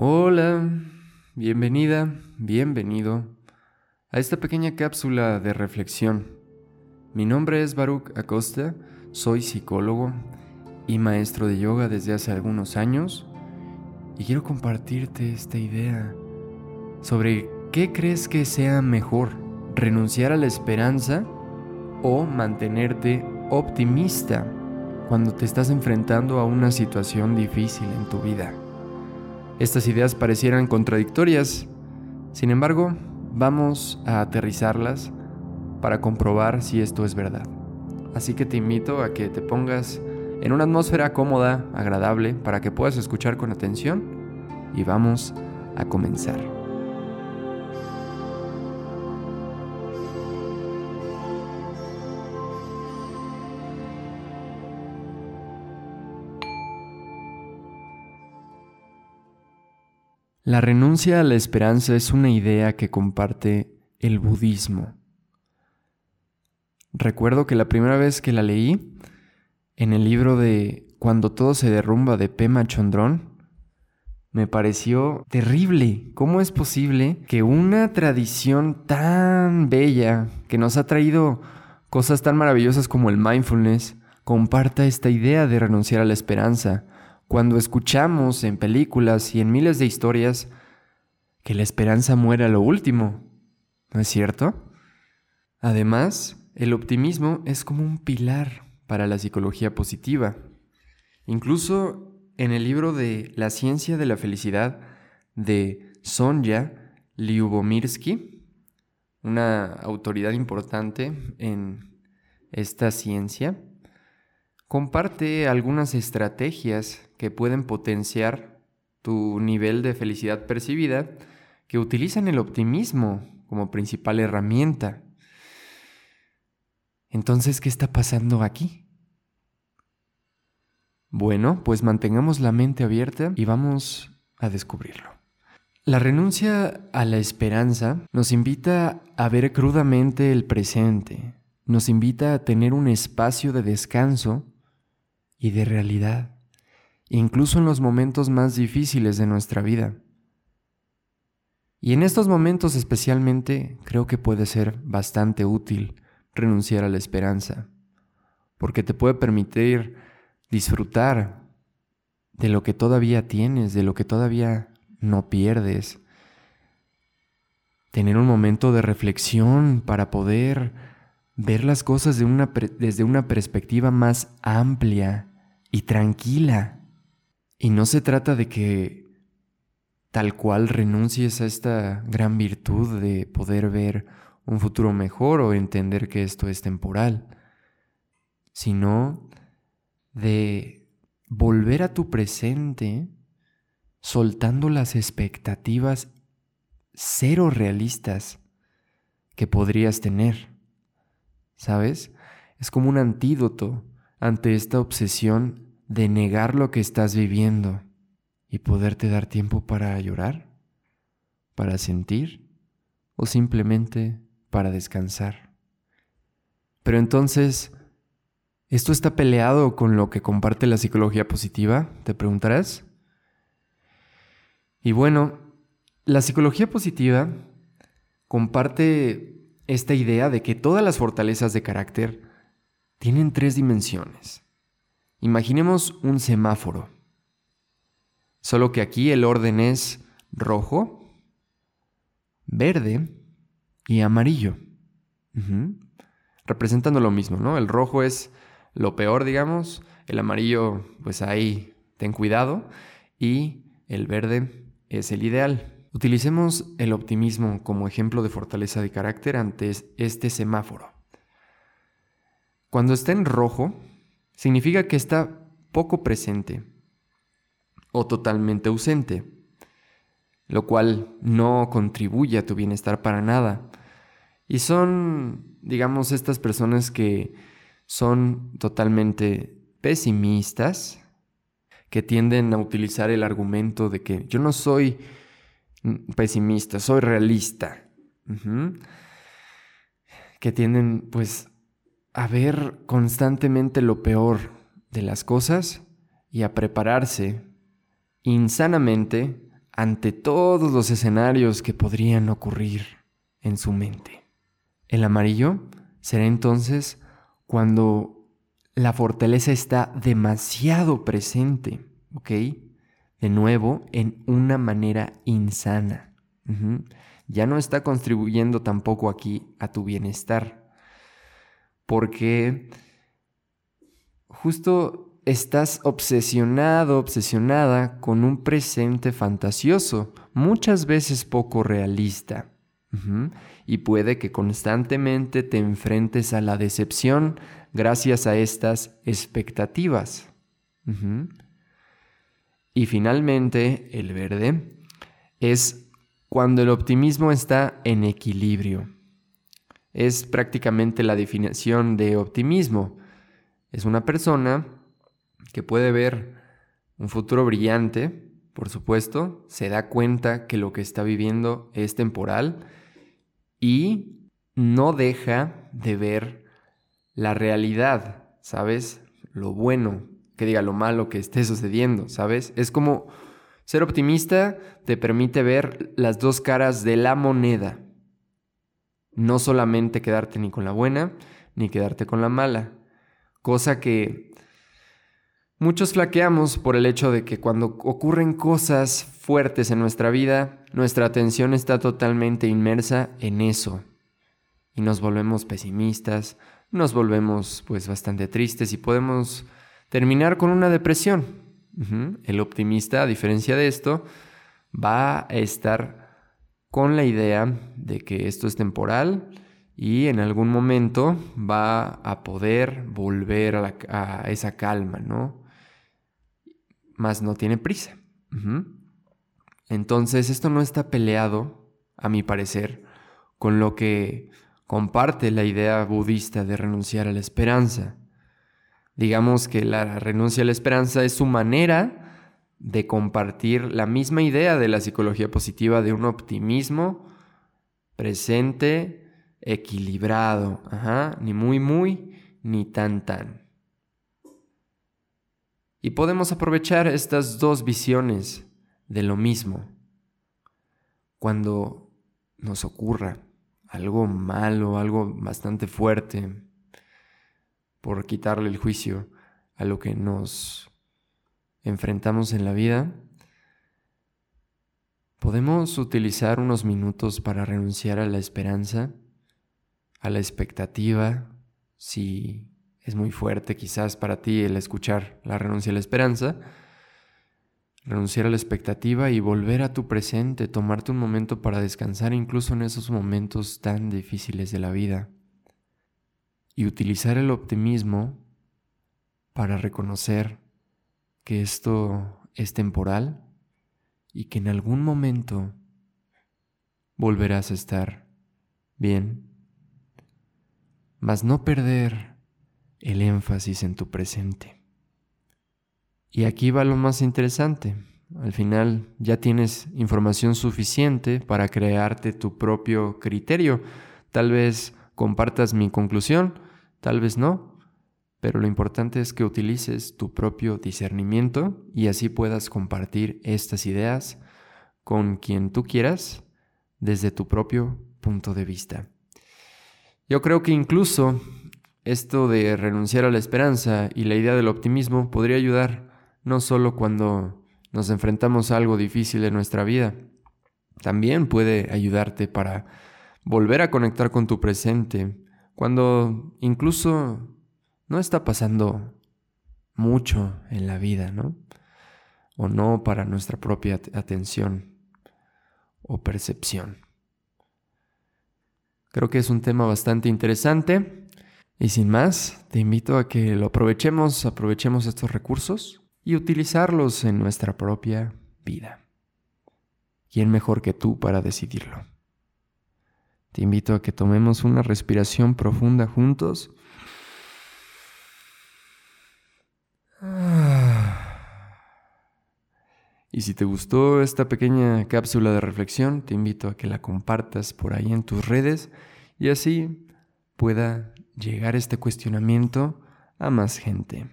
Hola, bienvenida, bienvenido a esta pequeña cápsula de reflexión. Mi nombre es Baruch Acosta, soy psicólogo y maestro de yoga desde hace algunos años y quiero compartirte esta idea sobre qué crees que sea mejor, renunciar a la esperanza o mantenerte optimista cuando te estás enfrentando a una situación difícil en tu vida. Estas ideas parecieran contradictorias, sin embargo, vamos a aterrizarlas para comprobar si esto es verdad. Así que te invito a que te pongas en una atmósfera cómoda, agradable, para que puedas escuchar con atención y vamos a comenzar. La renuncia a la esperanza es una idea que comparte el budismo. Recuerdo que la primera vez que la leí, en el libro de Cuando todo se derrumba de Pema Chondrón, me pareció terrible. ¿Cómo es posible que una tradición tan bella, que nos ha traído cosas tan maravillosas como el mindfulness, comparta esta idea de renunciar a la esperanza? Cuando escuchamos en películas y en miles de historias que la esperanza muere a lo último. ¿No es cierto? Además, el optimismo es como un pilar para la psicología positiva. Incluso en el libro de La ciencia de la felicidad de Sonja Lyubomirsky, una autoridad importante en esta ciencia, comparte algunas estrategias que pueden potenciar tu nivel de felicidad percibida que utilizan el optimismo como principal herramienta. Entonces, ¿qué está pasando aquí? Bueno, pues mantengamos la mente abierta y vamos a descubrirlo. La renuncia a la esperanza nos invita a ver crudamente el presente, nos invita a tener un espacio de descanso y de realidad, incluso en los momentos más difíciles de nuestra vida. Y en estos momentos especialmente creo que puede ser bastante útil renunciar a la esperanza, porque te puede permitir disfrutar de lo que todavía tienes, de lo que todavía no pierdes, tener un momento de reflexión para poder ver las cosas desde una perspectiva más amplia y tranquila. Y no se trata de que tal cual renuncies a esta gran virtud de poder ver un futuro mejor o entender que esto es temporal, sino de volver a tu presente soltando las expectativas cero realistas que podrías tener. ¿Sabes? Es como un antídoto ante esta obsesión de negar lo que estás viviendo y poderte dar tiempo para llorar, para sentir o simplemente para descansar. Pero entonces, ¿esto está peleado con lo que comparte la psicología positiva? Te preguntarás. Y bueno, la psicología positiva comparte esta idea de que todas las fortalezas de carácter tienen tres dimensiones. Imaginemos un semáforo, solo que aquí el orden es rojo, verde y amarillo, representando lo mismo, ¿no? El rojo es lo peor, digamos, el amarillo, pues ahí, ten cuidado, y el verde es el ideal. Utilicemos el optimismo como ejemplo de fortaleza de carácter ante este semáforo. Cuando está en rojo, significa que está poco presente o totalmente ausente, lo cual no contribuye a tu bienestar para nada. Y son, digamos, estas personas que son totalmente pesimistas, que tienden a utilizar el argumento de que yo no soy pesimista, soy realista. Que tienden pues a ver constantemente lo peor de las cosas y a prepararse insanamente ante todos los escenarios que podrían ocurrir en su mente. El amarillo será entonces cuando la fortaleza está demasiado presente, ¿ok? De nuevo, en una manera insana. Ya no está contribuyendo tampoco aquí a tu bienestar. Porque justo estás obsesionado, obsesionada con un presente fantasioso, muchas veces poco realista. Y puede que constantemente te enfrentes a la decepción gracias a estas expectativas. Y finalmente, el verde es cuando el optimismo está en equilibrio. Es prácticamente la definición de optimismo. Es una persona que puede ver un futuro brillante, por supuesto, se da cuenta que lo que está viviendo es temporal y no deja de ver la realidad, ¿sabes? Lo bueno, que diga lo malo que esté sucediendo, ¿sabes? Es como ser optimista te permite ver las dos caras de la moneda. No solamente quedarte ni con la buena, ni quedarte con la mala. Cosa que muchos flaqueamos por el hecho de que cuando ocurren cosas fuertes en nuestra vida, nuestra atención está totalmente inmersa en eso. Y nos volvemos pesimistas, nos volvemos pues bastante tristes y podemos terminar con una depresión. El optimista, a diferencia de esto, va a estar con la idea de que esto es temporal y en algún momento va a poder volver a, esa calma, ¿no? Más no tiene prisa. Entonces, esto no está peleado, a mi parecer, con lo que comparte la idea budista de renunciar a la esperanza. Digamos que la renuncia a la esperanza es su manera de compartir la misma idea de la psicología positiva de un optimismo presente, equilibrado, ni muy muy, ni tan tan. Y podemos aprovechar estas dos visiones de lo mismo cuando nos ocurra algo malo, algo bastante fuerte, por quitarle el juicio a lo que nos enfrentamos en la vida, podemos utilizar unos minutos para renunciar a la esperanza, a la expectativa, si es muy fuerte quizás para ti el escuchar la renuncia a la esperanza, renunciar a la expectativa y volver a tu presente, tomarte un momento para descansar incluso en esos momentos tan difíciles de la vida y utilizar el optimismo para reconocer que esto es temporal y que en algún momento volverás a estar bien, mas no perder el énfasis en tu presente. Y aquí va lo más interesante. Al final ya tienes información suficiente para crearte tu propio criterio. Tal vez compartas mi conclusión Tal vez no, pero lo importante es que utilices tu propio discernimiento y así puedas compartir estas ideas con quien tú quieras desde tu propio punto de vista. Yo creo que incluso esto de renunciar a la esperanza y la idea del optimismo podría ayudar no solo cuando nos enfrentamos a algo difícil en nuestra vida, también puede ayudarte para volver a conectar con tu presente, cuando incluso no está pasando mucho en la vida, ¿no? O no para nuestra propia atención o percepción. Creo que es un tema bastante interesante y sin más, te invito a que lo aprovechemos, aprovechemos estos recursos y utilizarlos en nuestra propia vida. ¿Quién mejor que tú para decidirlo? Te invito a que tomemos una respiración profunda juntos. Y si te gustó esta pequeña cápsula de reflexión, te invito a que la compartas por ahí en tus redes y así pueda llegar este cuestionamiento a más gente.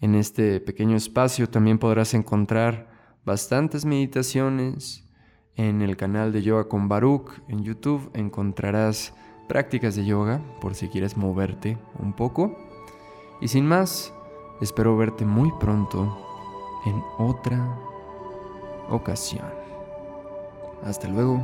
En este pequeño espacio también podrás encontrar bastantes meditaciones. En el canal de Yoga con Baruch en YouTube encontrarás prácticas de yoga por si quieres moverte un poco. Y sin más, espero verte muy pronto en otra ocasión. Hasta luego.